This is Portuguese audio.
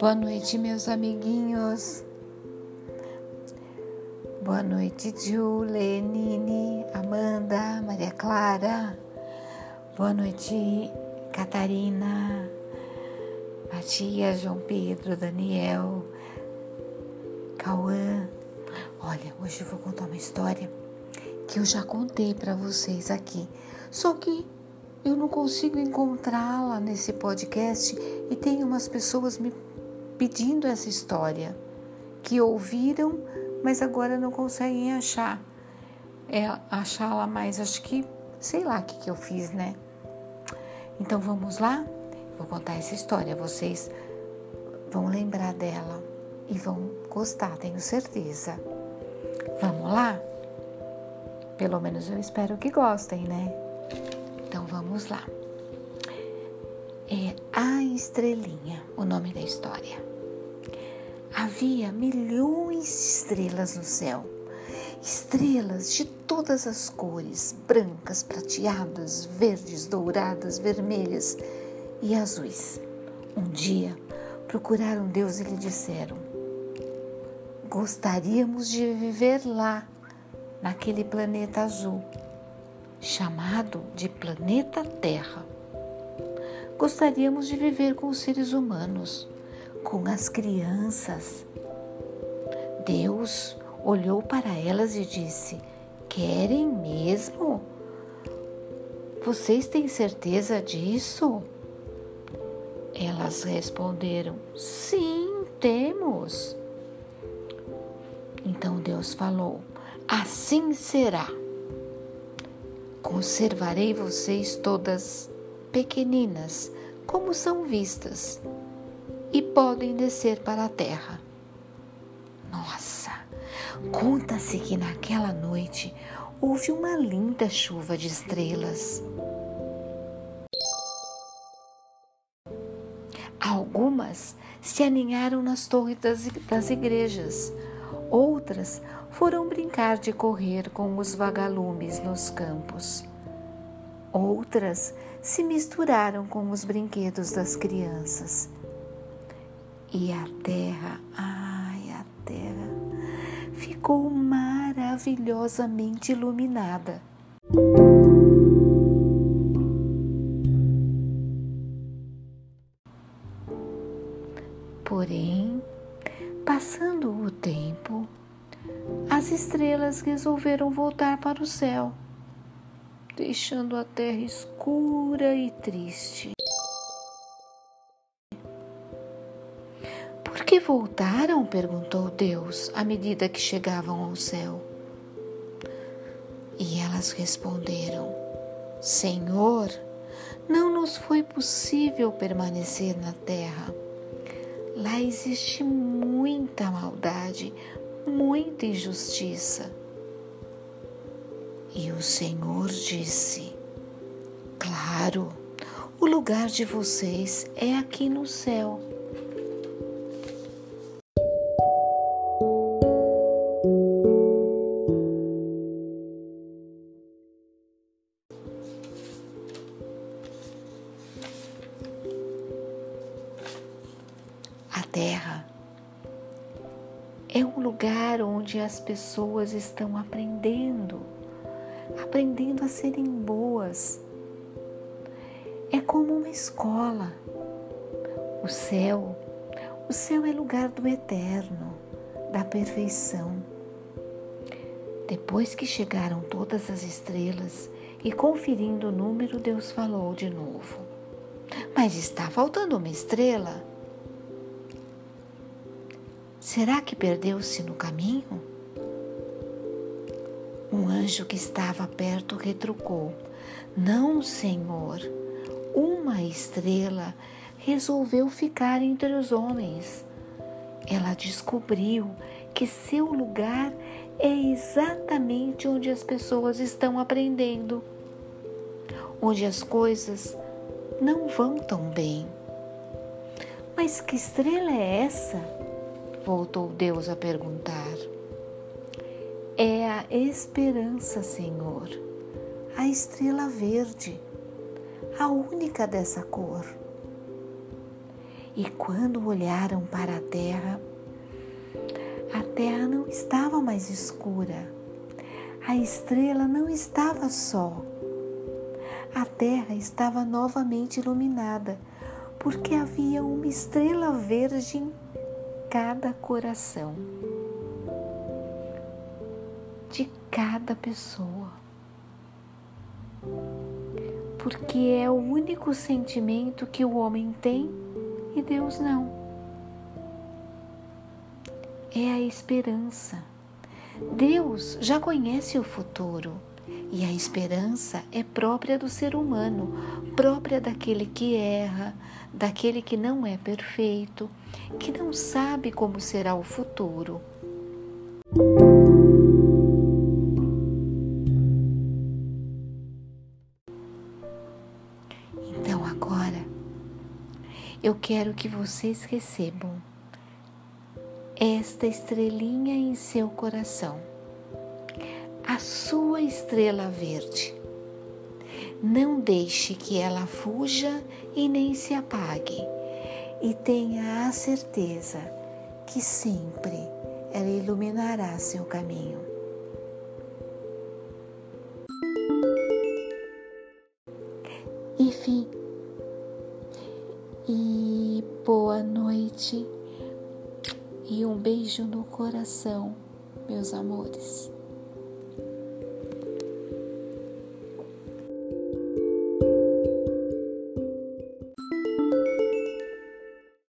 Boa noite, meus amiguinhos. Boa noite, Ju, Lenine, Amanda, Maria Clara. Boa noite, Catarina, Matias, João Pedro, Daniel, Cauã. Olha, hoje eu vou contar uma história que eu já contei para vocês aqui. Só que eu não consigo encontrá-la nesse podcast e tem umas pessoas me pedindo essa história que ouviram, mas agora não conseguem achar. É mais, acho que sei lá o que, que eu fiz, né? Então vamos lá? Vou contar essa história. Vocês vão lembrar dela e vão gostar, tenho certeza. Vamos lá? Pelo menos eu espero que gostem, né? Então vamos lá. É A Estrelinha, o nome da história. Havia milhões de estrelas no céu estrelas de todas as cores brancas, prateadas, verdes, douradas, vermelhas e azuis. Um dia procuraram Deus e lhe disseram: Gostaríamos de viver lá, naquele planeta azul, chamado de planeta Terra. Gostaríamos de viver com os seres humanos, com as crianças. Deus olhou para elas e disse: Querem mesmo? Vocês têm certeza disso? Elas responderam: Sim, temos. Então Deus falou: Assim será. Conservarei vocês todas pequeninas, como são vistas, e podem descer para a terra. Nossa! Conta-se que naquela noite houve uma linda chuva de estrelas. Algumas se aninharam nas torres das, igrejas, outras foram brincar de correr com os vagalumes nos campos. Outras se misturaram com os brinquedos das crianças. E a terra, ai, a terra, ficou maravilhosamente iluminada. Porém, passando o tempo, as estrelas resolveram voltar para o céu, deixando a terra escura e triste. Que voltaram? perguntou Deus à medida que chegavam ao céu. E elas responderam: Senhor, não nos foi possível permanecer na terra. Lá existe muita maldade, muita injustiça. E o Senhor disse: Claro, o lugar de vocês é aqui no céu. Terra é um lugar onde as pessoas estão aprendendo, aprendendo a serem boas. É como uma escola. O céu, o céu é lugar do eterno, da perfeição. Depois que chegaram todas as estrelas e conferindo o número, Deus falou de novo: Mas está faltando uma estrela? Será que perdeu-se no caminho? Um anjo que estava perto retrucou: Não, Senhor. Uma estrela resolveu ficar entre os homens. Ela descobriu que seu lugar é exatamente onde as pessoas estão aprendendo, onde as coisas não vão tão bem. Mas que estrela é essa? Voltou Deus a perguntar. É a esperança, Senhor, a estrela verde, a única dessa cor. E quando olharam para a terra, a terra não estava mais escura, a estrela não estava só. A terra estava novamente iluminada, porque havia uma estrela verde em cada coração de cada pessoa. Porque é o único sentimento que o homem tem e Deus não é a esperança. Deus já conhece o futuro e a esperança é própria do ser humano, própria daquele que erra, daquele que não é perfeito, que não sabe como será o futuro. Então agora eu quero que vocês recebam esta estrelinha em seu coração, sua estrela verde. Não deixe que ela fuja e nem se apague, e tenha a certeza que sempre ela iluminará seu caminho. Enfim, e boa noite e um beijo no coração, meus amores.